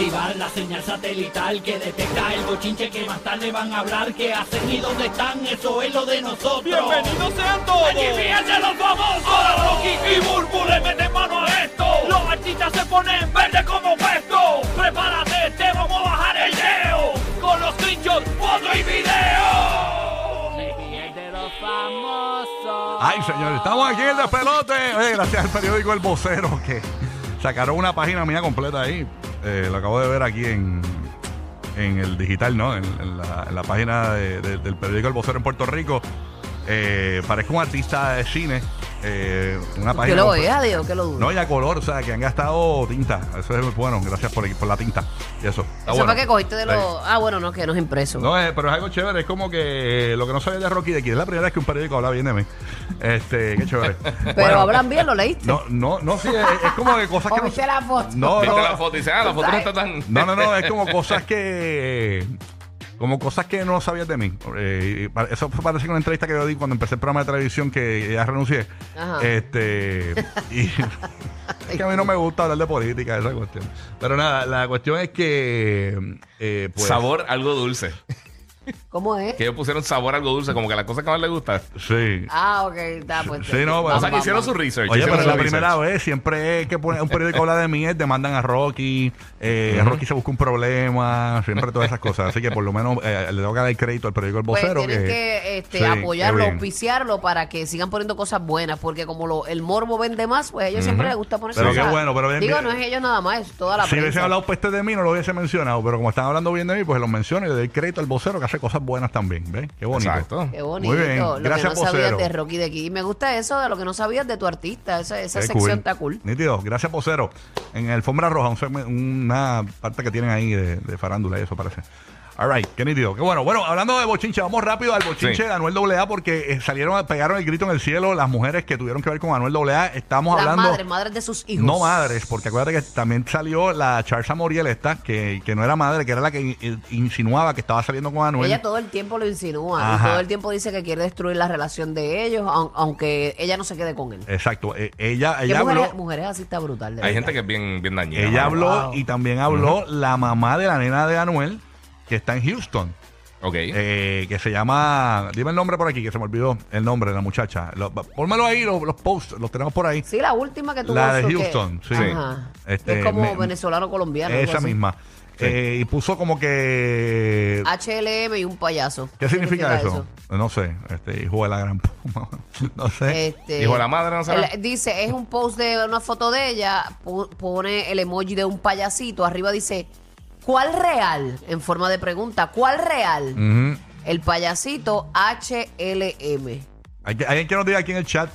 Activar la señal satelital que detecta el bochinche que más tarde van a hablar. ¿Qué hacen y dónde están? Eso es lo de nosotros. ¡Bienvenidos sean todos! ¡Aquí fíjense los famosos! Ahora Rocky y Burbu le meten mano a esto. Los artistas se ponen verde como puesto. Prepárate, te vamos a bajar el leo. Con los screenshots, foto y video. de los famosos. Ay, señores, estamos aquí en el despelote. Oye, gracias al periódico El Vocero que sacaron una página mía completa ahí. Eh, lo acabo de ver aquí en, en el digital, ¿no? En, la, página de- de- del periódico El Vocero en Puerto Rico. Eh, parezco un artista de cine. Eh, una Que página. lo completa. vea, Dios, que lo dudo. No, y a color, o sea, que han gastado tinta. Eso es bueno, gracias por, por la tinta. Y eso. Está Eso bueno. fue que cogiste de Sí. los. Ah, bueno, no, que no es impreso. No, eh, pero es algo chévere. Es como que lo que no sabía de Rocky de aquí es la primera vez que un periódico habla bien de mí. Este, qué chévere. Pero Bueno, hablan bien, ¿lo leíste? No, no, no, sí, es, es como que cosas ¿O que no. viste la foto? No, no, la foto y dice, ah, la foto no está tan... no, no, no, es como cosas que. Como cosas que no sabías de mí. Eh, eso fue parece que una entrevista que yo di cuando empecé el programa de televisión que ya renuncié. Ajá. Este. Y. es que a mí no me gusta hablar de política, esa cuestión. Pero nada, la cuestión es que. eh, pues, Sabor algo dulce. ¿Cómo es? Que ellos pusieron sabor algo dulce, como que la cosa que más les gusta. Sí. Ah, ok, está pues. Sí, no, vamos, o sea, que hicieron su research. Oye, hicieron pero es la primera vez, siempre que pone- un periódico habla de mí, es demandan a Rocky, eh, Rocky se busca un problema, siempre todas esas cosas. Así que por lo menos eh, le tengo que dar el crédito al periódico El Pues Vocero. tienen que este, Sí, apoyarlo, qué bien. auspiciarlo para que sigan poniendo cosas buenas, porque como lo, el morbo vende más, pues a ellos siempre les gusta poner Pero cosas. qué bueno, pero bien, Digo, bien. no es ellos nada más, es toda la Si hubiesen prensa. hablado peste de mí, no lo hubiese mencionado, pero como están hablando bien de mí, pues los menciono y le doy crédito al vocero que hace cosas buenas también. ¿Ves? Qué bonito. Exacto. Qué bonito. Muy bien. Lo Gracias, que no sabías de Rocky de aquí. Y me gusta eso de lo que no sabías de tu artista. Esa, esa Qué sección cool. está cool. Nítido. Gracias, vocero. En Alfombra Roja, un una parte que tienen ahí de, de farándula y eso parece. All right, qué nítido. Qué bueno. Bueno, hablando de bochinche, vamos rápido al bochinche Sí. de Anuel AA porque eh, salieron, pegaron el grito en el cielo las mujeres que tuvieron que ver con Anuel AA. Estamos Las hablando. madres, madres de sus hijos. No madres, porque acuérdate que también salió la Charsa Moriel esta, que, que no era madre, que era la que in- insinuaba que estaba saliendo con Anuel. Ella todo el tiempo lo insinúa. Ajá. Y todo el tiempo dice que quiere destruir la relación de ellos, aun- aunque ella no se quede con él. Exacto. eh, ella ¿Qué ella mujeres, habló, mujeres así está brutal. de Hay verdad. gente que es bien, bien dañina. ella mano. habló Wow. y también habló la mamá de la nena de Anuel, que está en Houston. Ok. eh, que se llama. Dime el nombre por aquí, que se me olvidó el nombre de la muchacha. Lo- pónmelo ahí, los, los posts, los tenemos por ahí. Sí, la última que tuvo. La de que- Houston, sí. Ajá. Este, es como me- venezolano-colombiano. algo Esa misma. Eh, y puso como que. HLM y un payaso. ¿Qué significa eso? No sé. Este, hijo de la gran. puma. no sé. Este, Hijo de la madre, no él dice, es un post de una foto de ella, pone el emoji de un payasito, arriba dice, ¿cuál real? En forma de pregunta, ¿cuál real? Ujú. El payasito HLM. Hay que- Alguien que nos diga aquí en el chat.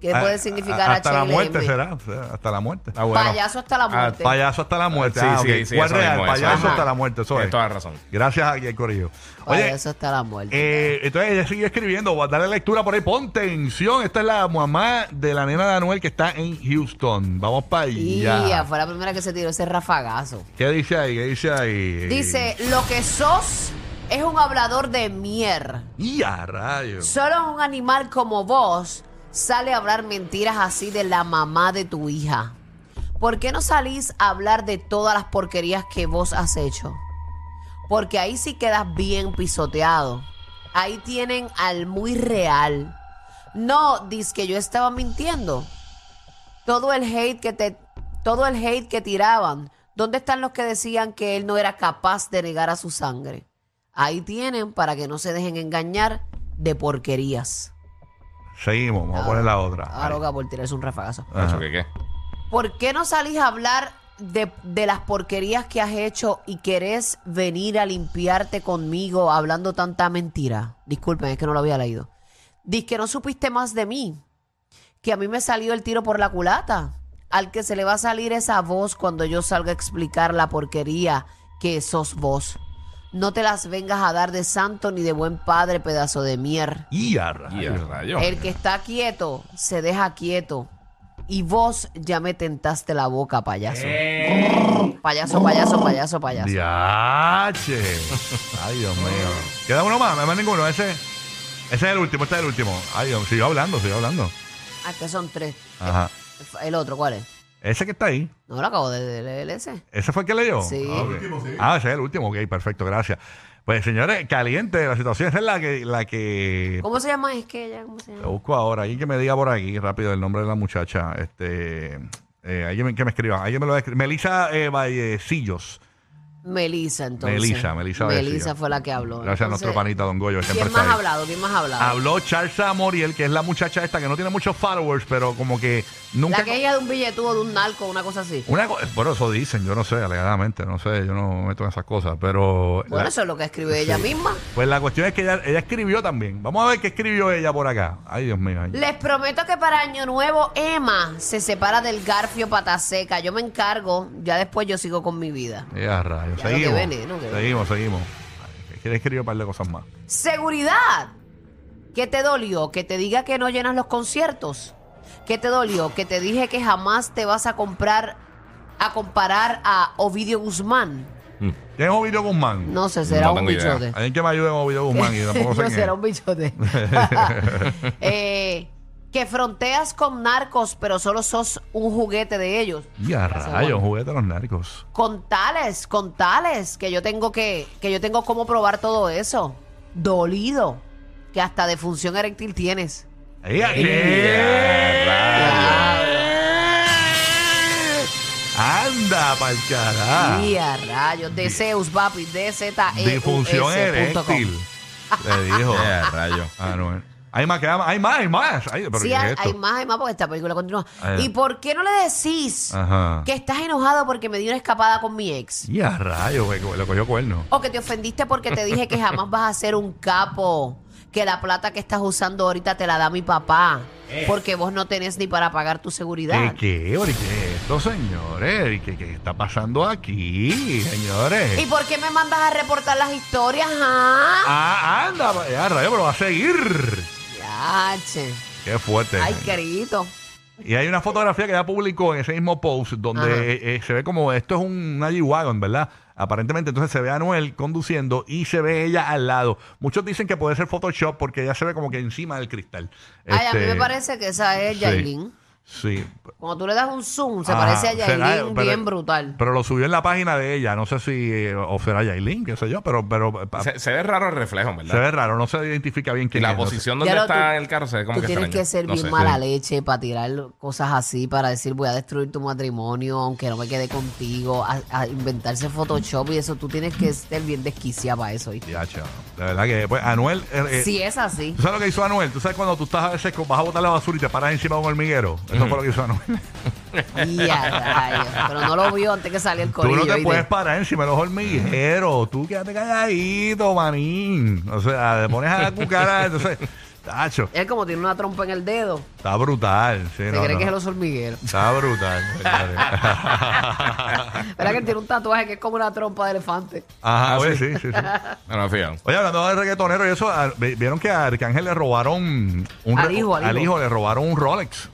¿Qué Ah, puede significar Hasta la muerte será. hasta la muerte. Ah, bueno. Payaso hasta la muerte. Payaso hasta la muerte. Sí, Ah, sí, sí, ¿Cuál real? mismo, Payaso hasta la muerte. Eso Tienes es. toda la razón. Gracias aquí al corillo. Oye, Payaso hasta la muerte. eh, entonces ella sigue escribiendo. Voy a darle lectura por ahí. Pon tensión. Esta es la mamá de la nena de Anuel que está en Houston. Vamos para allá. ya, fue la primera que se tiró ese rafagazo. ¿Qué dice ahí? ¿Qué dice ahí? Dice, lo que sos es un hablador de mier. Y a rayos. Solo un animal como vos sale a hablar mentiras así de la mamá de tu hija. ¿Por qué no salís a hablar de todas las porquerías que vos has hecho? Porque ahí sí quedas bien pisoteado. Ahí tienen al muy real. No, dice que yo estaba mintiendo. Todo el hate que te todo el hate que tiraban. ¿Dónde están los que decían que él no era capaz de negar a su sangre? Ahí tienen para que no se dejen engañar de porquerías. Seguimos. Vamos a poner la otra. Ah, Ahí. loca por tirarse un rafagazo. Ajá. ¿Eso qué qué? ¿Por qué no salís a hablar de, de las porquerías que has hecho y querés venir a limpiarte conmigo hablando tanta mentira? Disculpen, es que no lo había leído. Dice que no supiste más de mí, que a mí me salió el tiro por la culata. Al que se le va a salir esa voz cuando yo salga a explicar la porquería que sos vos. No te las vengas a dar de santo ni de buen padre, pedazo de mier. Y a Y el rayos. rayo. El que está quieto se deja quieto. Y vos ya me tentaste la boca, payaso. Payaso, payaso, payaso, payaso. Diache. Ay, Dios mío. Queda uno más, no hay más ninguno. Ese, ese es el último, este es el último. Ay, Dios, sigo hablando, sigo hablando. Ah, que son tres. Ajá. El otro, ¿cuál es? Ese que está ahí. No lo acabo de leer ese. ¿Ese fue el que leyó? Sí. Ah, ok. Ah, ese es el último. Ok, perfecto, gracias. Pues señores, caliente la situación. Esa es la que, la que ¿Cómo se llama? Es que ella, ¿cómo se Lo llama? busco ahora. Alguien que me diga por aquí rápido el nombre de la muchacha. Este, eh, alguien que me escriba. Alguien me lo escribe. Melissa eh, Vallecillos. Melissa, entonces. Melissa Vallecillo. Melissa fue la que habló. Gracias a nuestro panita Don Goyo. ¿Quién más ha hablado? ¿Quién más ha hablado? Habló Charsa Moriel, que es la muchacha esta que no tiene muchos followers, pero como que nunca. La que ella de un billetudo, de un narco, una cosa así. Una co- bueno, eso dicen, yo no sé, alegadamente, no sé, yo no me meto en esas cosas, pero. Bueno, la- eso es lo que escribió ella misma. pues la cuestión es que ella, ella escribió también. Vamos a ver qué escribió ella por acá. Ay, Dios mío. ay. Les prometo que para Año Nuevo Emma se separa del garfio pata seca. Yo me encargo, ya después yo sigo con mi vida. Ya, rayos. Que Seguimos. que seguimos, seguimos. Quiere escribir un par de cosas más. Seguridad. ¿Qué te dolió? ¿Que te diga que no llenas los conciertos? ¿Qué te dolió? Que te dije que jamás te vas a comprar, a comparar a Ovidio Guzmán. Mm. ¿Quién es Ovidio Guzmán? No sé, será No un tengo idea. bichote. Alguien que me ayude en Ovidio Guzmán y tampoco sé no quién será un bichote. Eh, que fronteas con narcos, pero solo sos un juguete de ellos. Ya, rayos, bueno. juguete de los narcos. Con tales, con tales, que yo tengo que, que yo tengo cómo probar todo eso. Dolido. Que hasta defunción eréctil tienes. ¡Ella! Anda, pa'l carajo. Y a rayos. De Zeus, papi. De Z E Disfunción eréctil. Le dijo. Ya, rayo. Ah, no. Hay más que hay más, hay más. Ay, pero Sí, ¿qué es hay, esto? hay más, hay más porque esta película continúa. Ah. ¿Y por qué no le decís Ajá. que estás enojado porque me di una escapada con mi ex? Ya, rayos, güey, le cogió cuerno. O que te ofendiste porque te dije que jamás vas a ser un capo. Que la plata que estás usando ahorita te la da mi papá. Porque vos no tenés ni para pagar tu seguridad. ¿Qué, qué, qué es esto, señores? ¿Qué, qué está pasando aquí, señores? ¿Y por qué me mandas a reportar las historias, ah? Ah, anda, ya, rayos, pero va a seguir. Ya, che. Qué fuerte. Ay, querido. Y hay una fotografía que ella publicó en ese mismo post donde eh, eh, se ve como esto es un, G-Wagon, ¿verdad? Aparentemente entonces se ve a Noel conduciendo y se ve ella al lado. Muchos dicen que puede ser Photoshop porque ella se ve como que encima del cristal. Ay, a mí Este, me parece que esa es sí. Yailin. Sí. Cuando tú le das un zoom, se Ajá, parece a será- Yailin pero- bien brutal. Pero lo subió en la página de ella. No sé si eh, o será Yailin, qué sé yo, pero, pero pa- Se, se ve raro el reflejo, se ¿verdad? ve raro. No se identifica bien y quién la es, no sé. posición Ya donde lo- está tú- el carro se ve como Tú que tienes que ser No bien sé. mala Sí. leche para tirar cosas así, para decir voy a destruir tu matrimonio, aunque no me quede contigo, a, a inventarse Photoshop y eso. Tú tienes que ser bien desquiciada para eso. ¿oíste? Ya, chao. De verdad que, pues, Anuel. eh, eh, Si es así. ¿Tú sabes lo que hizo Anuel? ¿Tú sabes cuando tú estás a veces con- vas a botar la basura y te paras encima de un hormiguero? Eso fue lo que hizo Anuel. Rayos. Pero no lo vio antes que saliera el Tú corillo. no te ¿oíste? puedes parar encima de los hormigueros. Tú quédate calladito, manín. O sea, te pones a la cucara. Entonces, tacho, Él como tiene una trompa en el dedo, está brutal. Sí, se no, cree no. que es los hormigueros. Está brutal. ¿Verdad que él tiene un tatuaje que es como una trompa de elefante? Ajá, oye, sí, sí, sí. No, no, fíjate. Oye, hablando de reggaetonero y eso, a- vi- vieron que a Arcángel le robaron un Al re- hijo, al hijo. le robaron un Rolex.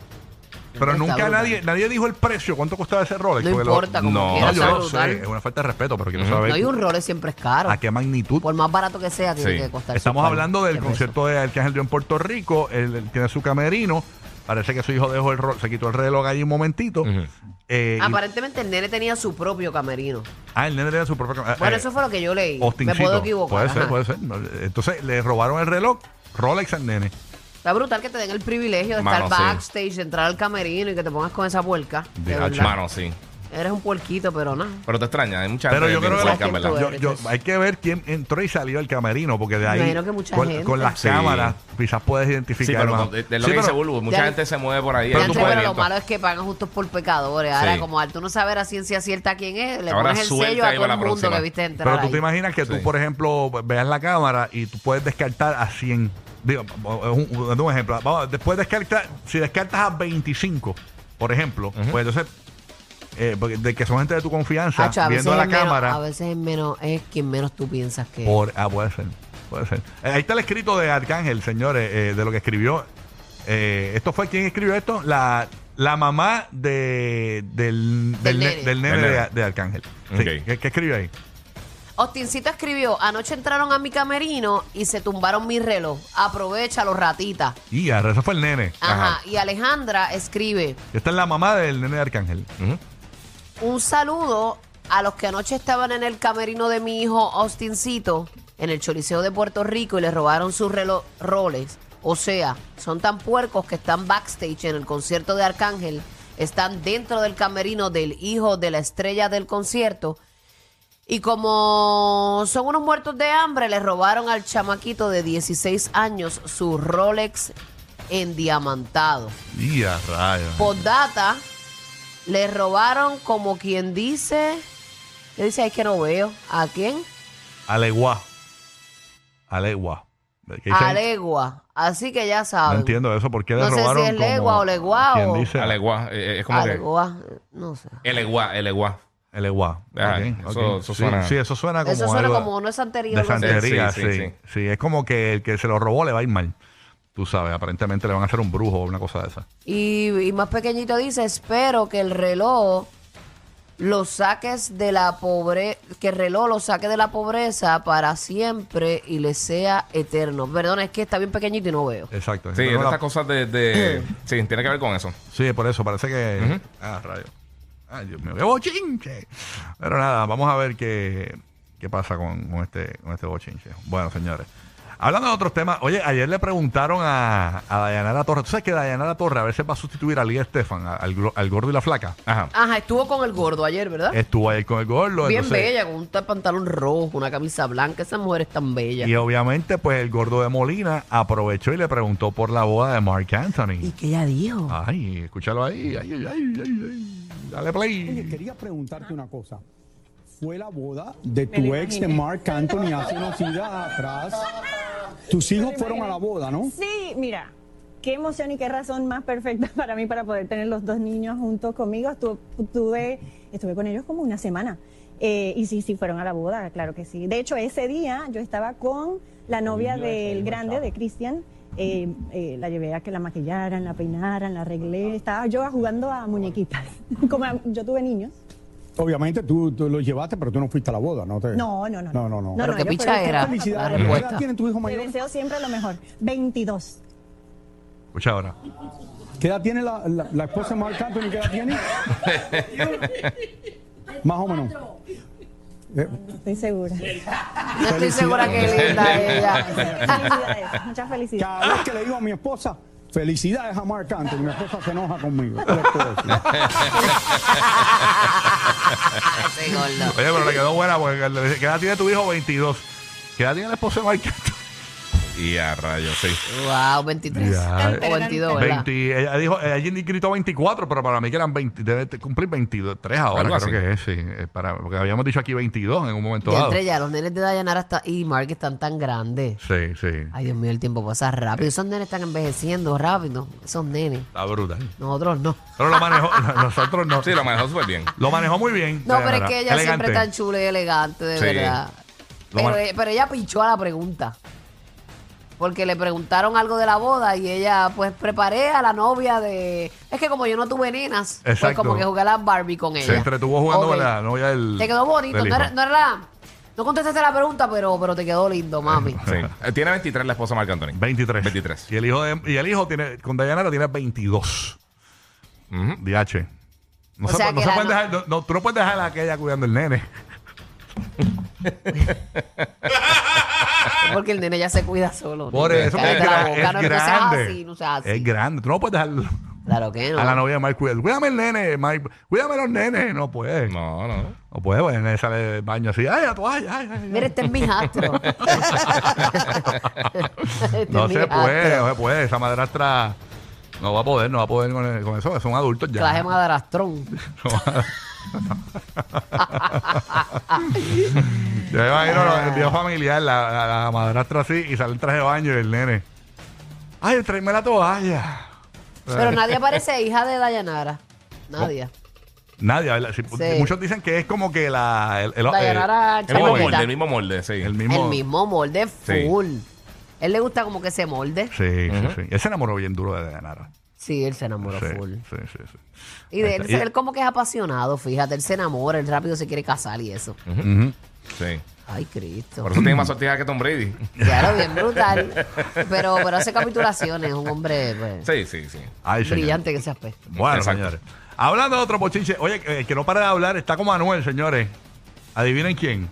Pero nunca brutal. nadie nadie dijo el precio, cuánto costaba ese Rolex. No Porque lo- importa, como no, quiera, No, yo está lo brutal. sé, es una falta de respeto, pero quiero saber No, y un Rolex siempre es caro. a qué magnitud. Por más barato que sea, tiene Sí. que costar. Estamos hablando del concierto de Arcángel dio en Puerto Rico. Él, él tiene su camerino. Parece que su hijo dejó el se quitó el reloj ahí un momentito. Eh, Aparentemente el nene tenía su propio camerino. ah, el nene tenía su propio camerino. Bueno, eso fue lo que yo leí. Austincito. Me puedo equivocar. Puede ser, ajá. puede ser. Entonces le robaron el reloj Rolex al nene. Está brutal que te den el privilegio de Mano, estar sí. backstage, de entrar al camerino y que te pongas con esa puerca. De De verdad. Mano, sí. Eres un puerquito, pero nada. Pero te extraña, hay mucha Pero gente yo creo que piensa la- en verdad. yo- yo- hay que ver quién entró y salió del camerino, porque de ahí imagino que mucha con, gente. con las Sí. cámaras quizás puedes identificar Sí, pero más. no, de, de lo Sí, que dice pero- Bulbo, mucha Ya- gente se mueve por ahí. Pero hay lo movimiento. malo es que pagan justos por pecadores. Ahora, Sí. como al tú no saber a ciencia cierta quién es, le Ahora pones el suelta sello a ahí todo el la mundo próxima. que viste entrar Pero tú ahí. te imaginas que tú, Sí. por ejemplo, veas la cámara y tú puedes descartar a 100. Digo, un, un- un ejemplo. Vamos, después descartar, si descartas a 25, por ejemplo, pues entonces, eh, porque de que son gente de tu confianza, Hacho, a viendo la menos- cámara. a veces es menos, es quien menos tú piensas que. Por, ah, puede ser. Puede ser. Eh, ahí está el escrito de Arcángel, señores, eh, de lo que escribió. Eh, ¿Esto fue quién escribió esto? La, la mamá de, del, del, Del ne- nene. del nene Del de, nene. de Arcángel. Sí. ¿Qué, qué escribió ahí? Ostincito escribió, anoche entraron a mi camerino y se tumbaron mi reloj. Aprovechalo, ratita. Y ahora, ese fue el nene. Ajá. Ajá. Y Alejandra escribe, Esta es la mamá del nene de Arcángel. Ujú. un saludo a los que anoche estaban en el camerino de mi hijo Austincito en el Choliseo de Puerto Rico y le robaron sus reloj roles. O sea, son tan puercos que están backstage en el concierto de Arcángel, están dentro del camerino del hijo de la estrella del concierto. Y como son unos muertos de hambre, le robaron al chamaquito de 16 años su Rolex endiamantado. Y a rayos. Postdata, le robaron como quien dice. ¿Qué dice ahí que no veo? ¿A quién? Alegua. Alegua. ¿Qué dice A ahí? legua. Así que ya No saben. entiendo eso. ¿Por qué le No sé si robaron es legua o legua ¿Quién o- dice? Alegua. eh, es como que. Alegua. No sé. Elegua, elegua. Alegua. Ah, Ok, eso- ok. eso Sí, suena- Sí, eso suena como Eso suena algo como no es santería. de santería, Sí, sí sí, sí, sí. es como que el que se lo robó le va a ir mal. Tú sabes, aparentemente le van a hacer un brujo o una cosa de esa. Y, y más pequeñito dice, espero que el reloj lo saques de la pobreza, que el reloj lo saque de la pobreza para siempre y le sea eterno. Perdón, es que está bien pequeñito y no veo. Exacto. Sí, es de Pero la- estas cosas de, de- Sí, tiene que ver con eso. Sí, por eso parece que. Ujú. Ah, rayo. Ay, Dios mío, qué bochinche. Pero nada, vamos a ver qué, qué pasa con, con este, con este bochinche. Bueno, señores. Hablando de otros temas, oye, ayer le preguntaron a, a Dayanara Torre. ¿Tú sabes que Dayanara Torre a veces va a sustituir a Lía Estefan, al, gordo y la flaca? Ajá. Ajá, estuvo con el gordo ayer, ¿verdad? Estuvo ayer con el gordo. Bien entonces- bella, con un tal pantalón rojo, una camisa blanca. Esa mujer es tan bella. Y obviamente, pues el gordo de Molina aprovechó y le preguntó por la boda de Mark Anthony. ¿Y qué ella dijo? Ay, escúchalo ahí. Ay, ay, ay, ay, ay. Dale play. Oye, quería preguntarte una cosa. Fue la boda de tu ex de Mark Anthony hace unos días atrás. Tus hijos fueron a la boda, ¿no? Sí, mira, qué emoción y qué razón más perfecta para mí para poder tener los dos niños juntos conmigo. Estuve, tuve- estuve con ellos como una semana. Eh, y sí, sí, fueron a la boda, claro que sí. De hecho, ese día yo estaba con la novia del grande, de Cristian. Eh, eh, la llevé a que la maquillaran, la peinaran, la arreglé. Estaba yo jugando a muñequitas. Como a- yo tuve niños. Obviamente tú, tú los llevaste, pero tú no fuiste a la boda, ¿no? Te... No, no, no. No, no, no. Pero qué yo picha era. Felicidades. La ¿Qué respuesta. edad tiene tu hijo mayor? deseo siempre lo mejor. 22. Escucha ahora. ¿Qué edad tiene la, la- la esposa de Mark Anthony? ¿Qué edad tiene? Más o menos. Estoy segura. No estoy segura que es linda ella. Felicidades, muchas felicidades. Cada vez que le digo a mi esposa, felicidades a Mark Anthony, mi esposa se enoja conmigo. Oye, pero le quedó buena porque le dice, ¿qué edad tiene tu hijo? 22. ¿Qué edad tiene la esposa de Mark Anthony? Y a rayos, sí. Wow, 23. Ya. O 22, ¿verdad? 20, ella dijo, ella gritó 24, pero para mí que eran 20, debe cumplir 23 ahora, Algo creo que es, sí. eh, Para, porque habíamos dicho aquí 22 en un momento Y dado. entre ya, los nenes de Dayanara está- y Mark están tan grandes. Sí, sí. Ay, Dios mío, el tiempo pasa rápido. Esos nenes están envejeciendo rápido. Esos nenes. Está brutal. Nosotros no. Pero lo manejó, nosotros no. Sí, lo manejó súper bien. Lo manejó muy bien. No, pero es Dayanara. que ella Elegante. siempre tan chula y elegante, de Sí. verdad. Lo Pero, man- eh, pero ella pinchó a la pregunta. Porque le preguntaron algo de la boda y ella, pues, preparé a la novia de... Es que como yo no tuve nenas, pues Exacto. como que jugué a la Barbie con ella. Se entretuvo jugando Ok. con la novia del. Te quedó bonito. No era, no era la- No contestaste la pregunta, pero, pero te quedó lindo, mami. Sí. Eh, Tiene 23 la esposa de Marc Anthony. 23. 23. Y el hijo, de- y el hijo tiene, con Dayanara tiene 22. Ujú. DH. No, O se, sea no se no- dejar, no, no, tú no puedes dejar a aquella cuidando el nene. Porque el nene ya se cuida solo. Por ¿no? eso, Cállate es, la boca, es no, no seas grande. así, no seas así. Es grande. Tú no puedes dejar Claro que no. a la novia de Mike. Cuídame el nene, Mike. Cuídame los nenes. No puede. No, No, no. puede, pues el nene sale del baño así. Ay, la toalla. Ay, ay, ay. Mira, este es mi hijastro. Este No es mi se puede, no se puede. Esa madrastra no va a poder, no va a poder con, el- con eso. Son adultos ya. Clase madrastrón. Yo me imagino lo- el video familiar, la, la, la madrastra así y sale el traje de baño y el nene. Ay, tráeme la toalla. Pero nadie parece hija de Dayanara. Nadie. Nadie, ¿verdad? Sí, Sí. Muchos dicen que es como que la. El, el- Dayanara el- El mismo molde, el mismo molde, sí. el mismo. El mismo molde Sí. full. Él le gusta como que se molde. Sí, sí, sí. Él se enamoró bien duro de Dayanara. Sí, él se enamoró Sí, full. sí, sí, sí. Y de él, Y- él como que es apasionado, fíjate, él se enamora, él rápido se quiere casar y eso. Ujú. Sí. Ay, Cristo. Por eso tiene más sortijas que Tom Brady. Lo bien brutal. Pero, pero hace capitulaciones, un hombre pues, Sí, sí, sí. Ay, señor. brillante que ese aspecto. Bueno, Exacto. señores. Hablando de otro bochinche, oye, eh, que no para de hablar, está como Manuel, señores. Adivinen quién.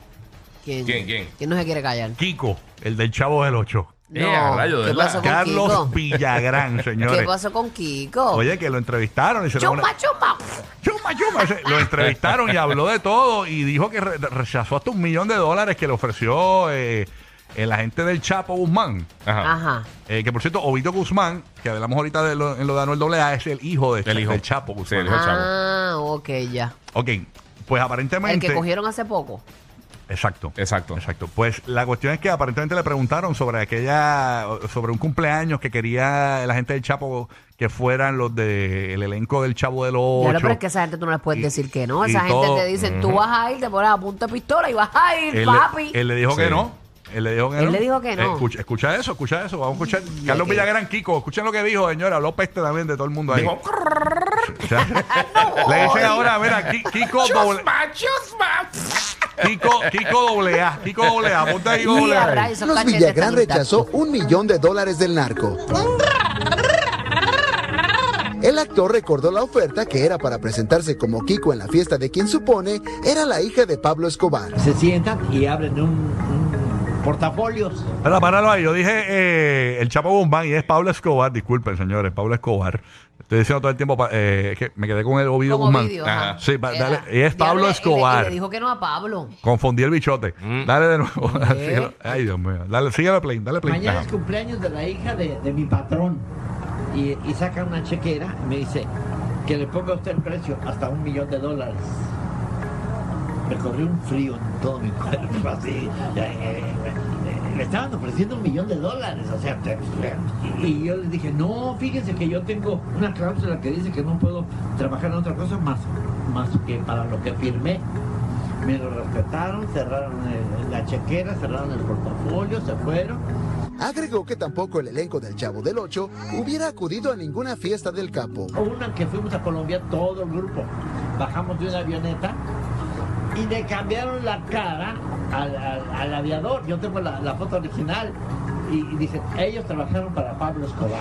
¿Quién, ¿Quién, quién? ¿Quién no se quiere callar? Kiko, el del Chavo del 8. Eh, a rayo, de ¿qué verdad. pasó con Carlos Kiko? Villagrán, señores. ¿Qué pasó con Kiko? Oye, que lo entrevistaron y se chuma, chuma. Chuma, chuma. Ese- Lo entrevistaron y habló de todo y dijo que re- rechazó hasta un millón de dólares que le ofreció eh, el agente del Chapo Guzmán. Ajá. Ajá. Eh, que por cierto, Obito Guzmán, que hablamos ahorita de lo, en lo de Anuel AA, es el hijo, de, El hijo. del Chapo Sí, Guzmán. el hijo. Ah, ok, ya. Ok, pues El aparentemente. que cogieron hace poco. Exacto. Exacto. Exacto. Pues la cuestión es que aparentemente le preguntaron sobre aquella, sobre un cumpleaños que quería la gente del Chapo que fueran los del elenco del Chavo de lo Ocho. pero es que esa gente tú no les puedes Y- decir que no. Esa gente todo. te dice, tú vas a ir, te pones a punta de pistola y vas a ir, él, papi. él le dijo que no. Él le dijo que Él no. le dijo que no. escucha, escucha eso, escucha eso. Vamos a escuchar. Carlos que- Villagrán, Kiko. Escuchen lo que dijo, señora. Habló peste también de todo el mundo ahí. Dijo, O sea, le dicen ahora, mira, Ki- Kiko doble, "Chusma, chusma". Kiko, Kiko doble A. Kiko doble A. Ponte ahí doble a cachetes Villagrán rechazó un millón de dólares del narco. El actor recordó la oferta que era para presentarse como Kiko en la fiesta de quien supone era la hija de Pablo Escobar. se sientan y abren un, un portafolios. Espera, páralo ahí. Yo dije eh, el Chapo Guzmán y es Pablo Escobar. Disculpen, señores. Pablo Escobar. Estoy diciendo todo el tiempo pa- eh, es que me quedé con el Ovidio Como Guzmán. Ajá. Sí, pa- Era- dale, y es Pablo Diablo, y le- Escobar. Y le dijo que no a Pablo. Confundí el bichote. Mm. Dale de nuevo. Síguelo. Ay, Dios mío. Dale, play. Dale play. Mañana Ajá. es cumpleaños de la hija de, de mi patrón. Y, y saca una chequera y me dice que le ponga a usted el precio hasta un millón de dólares. Me corrió un frío en todo mi cuerpo, así. eh, eh, eh, Le estaban ofreciendo un millón de dólares, o sea, te- y, y yo les dije, no, fíjense que yo tengo una cláusula que dice que no puedo trabajar en otra cosa más, más que para lo que firmé. Me lo respetaron, cerraron el- la chequera, cerraron el portafolio, se fueron. Agregó que tampoco el elenco del Chavo del Ocho hubiera acudido a ninguna fiesta del capo. Una que fuimos a Colombia, todo el grupo. Bajamos de una avioneta y le cambiaron la cara al, al- al aviador. Yo tengo la, la foto original y, y dicen, ellos trabajaron para Pablo Escobar.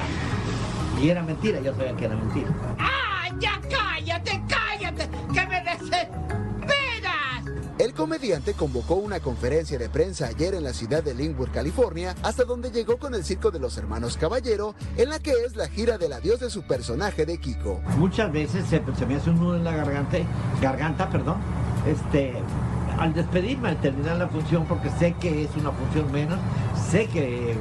Y era mentira, yo sabía que era mentira. ¡Ah, ya cállate, cállate! ¡Que me desesperas! El comediante convocó una conferencia de prensa ayer en la ciudad de Linwood, California, hasta donde llegó con el circo de los hermanos Caballero, en la que es la gira del adiós de su personaje de Kiko. Muchas veces se, se me hace un nudo en la garganta, garganta, perdón, este, al despedirme, al terminar la función, porque sé que es una función menos, sé que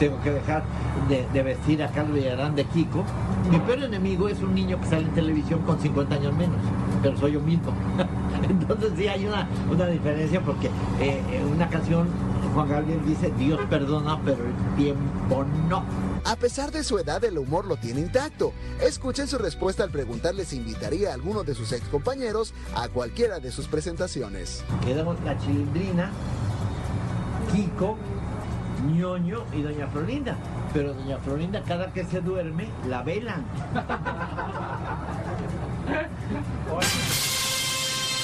tengo que dejar de, vestir a Carlos Villarán de Kiko. Mi peor enemigo es un niño que sale en televisión con 50 años menos, pero soy yo mismo. Entonces sí hay una, diferencia porque eh, en una canción Juan Gabriel dice, Dios perdona, pero el tiempo no. A pesar de su edad, el humor lo tiene intacto. Escuchen su respuesta al preguntarle si invitaría a alguno de sus ex compañeros a cualquiera de sus presentaciones. Quedamos la chilindrina, Kiko, ñoño y doña Florinda. Pero doña Florinda cada que se duerme la velan.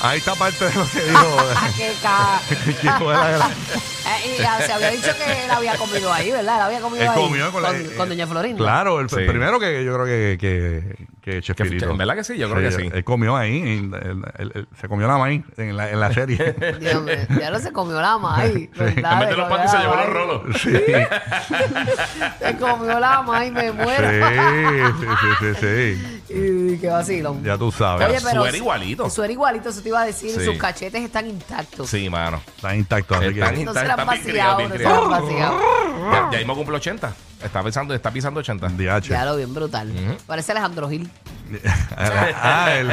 Ahí está parte de lo que dijo. Ah, qué ca- de la Gran. Eh, y se había dicho que él había comido ahí, ¿verdad? Él había comido Él ahí comió con, la- con Doña Florinda. Claro, el, Sí. el primero que yo creo que, que, que Chespirito. Que- que- ¿verdad que sí? Yo creo que sí. Él comió ahí, él- él- él- él- se comió la maíz en la, en la serie. Dios mío, ya no se comió la maíz. En vez de los patis se llevó los rolos. sí, Se comió la maíz, me sí, muero. sí, sí, sí, y qué vacilón. Ya tú sabes. Oye, pero Suena igualito. Eso era igualito, eso te iba a decir. Sí. Sus cachetes están intactos. Sí, mano. Está intacto. así que- Están No se la han vaciado, no se han vaciado. Ya, ya mismo cumple 80. Está, pensando, está pisando 80. DH. Ya lo bien brutal. Parece Alejandro Gil. Ah, el,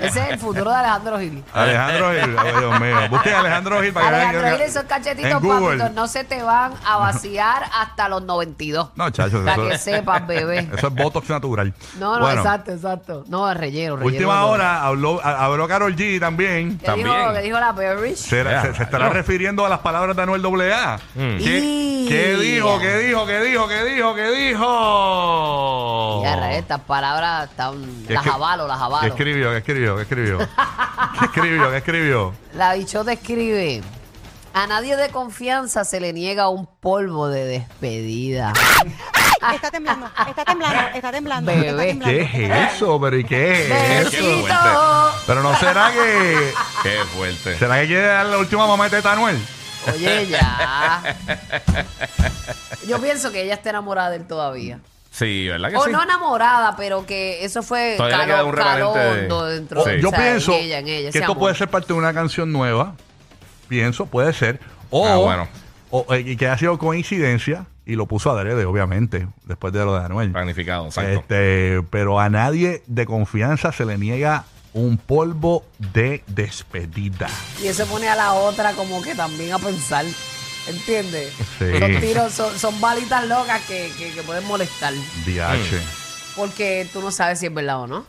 Ese es el futuro de Alejandro Gil. Alejandro Gil. Ay, Dios mío. Busquen a Alejandro Gil para que vean Alejandro que- Gil, esos cachetitos, Google. papitos, no se te van a vaciar hasta los 92. No, chacho, Para eso, que sepas, bebé. eso es Botox natural. No, no, Bueno, exacto, exacto. No, es relleno, relleno. Última no. hora, habló, ha- habló Carol G también. ¿Qué dijo, También. ¿Qué dijo la Bearish? Se, Ya, se- se estará no. refiriendo a las palabras de Anuel AA. Mm. ¿Qué, Y- qué dijo? ¿Qué dijo? ¿Qué dijo? ¿Qué dijo? ¿Qué dijo? Ya, estas palabras están. ¿Qué Las avalo, las ¿Qué avalo. escribió? ¿Qué escribió? ¿Qué escribió? ¿Qué escribió? ¿Qué escribió? La bichota escribe. A nadie de confianza se le niega un polvo de despedida. Está temblando, está temblando, está temblando. Bebé. Está temblando. ¿Qué es eso? ¿Pero y qué es eso? Pero no será que... Qué fuerte. ¿Será que quiere dar la última mameteta a Anuel? Oye, ya. Yo pienso que ella está enamorada de él todavía. Sí, ¿verdad que O sí? no enamorada, pero que eso fue Todavía le queda un remanente de- dentro Sí. de Yo o sea, pienso en ella, en ella, que ese esto amor. puede ser parte de una canción nueva. Pienso, puede ser. O, Ah, bueno. o, eh, y que ha sido coincidencia y lo puso adrede, obviamente, después de lo de Anuel. Planificado, exacto. Este, pero a nadie de confianza se le niega un polvo de despedida. Y eso pone a la otra como que también a pensar. ¿Entiendes? Sí. Son tiros, son, son balitas locas que, que, que pueden molestar. DH. Porque tú no sabes si es verdad o no.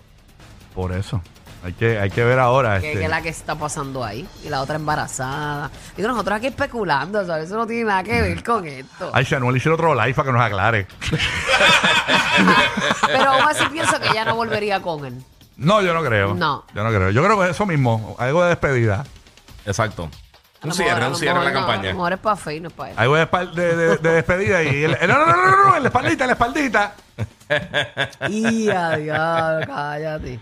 Por eso. Hay que, hay que ver ahora. Que, este, que es la que está pasando ahí. Y la otra embarazada. Y nosotros aquí especulando, ¿sabes? Eso no tiene nada que ver con esto. Ay, si Anuel hiciera otro live para que nos aclare. Pero aún así pienso que ella no volvería con él. No, yo no creo. No. Yo no creo. Yo creo que eso mismo. Algo de despedida. Exacto. Un lo cierre, un cierre en la campaña. lo mejor es para Fe y no es para él. Algo de, espal- de, de- de despedida y el, el- no, no, no, no, no, en la espaldita, en la espaldita. Y a diablo, cállate.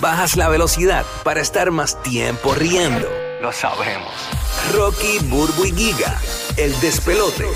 Bajas la velocidad para estar más tiempo riendo. Lo sabemos. Rocky, Burbu y Giga, el despelote.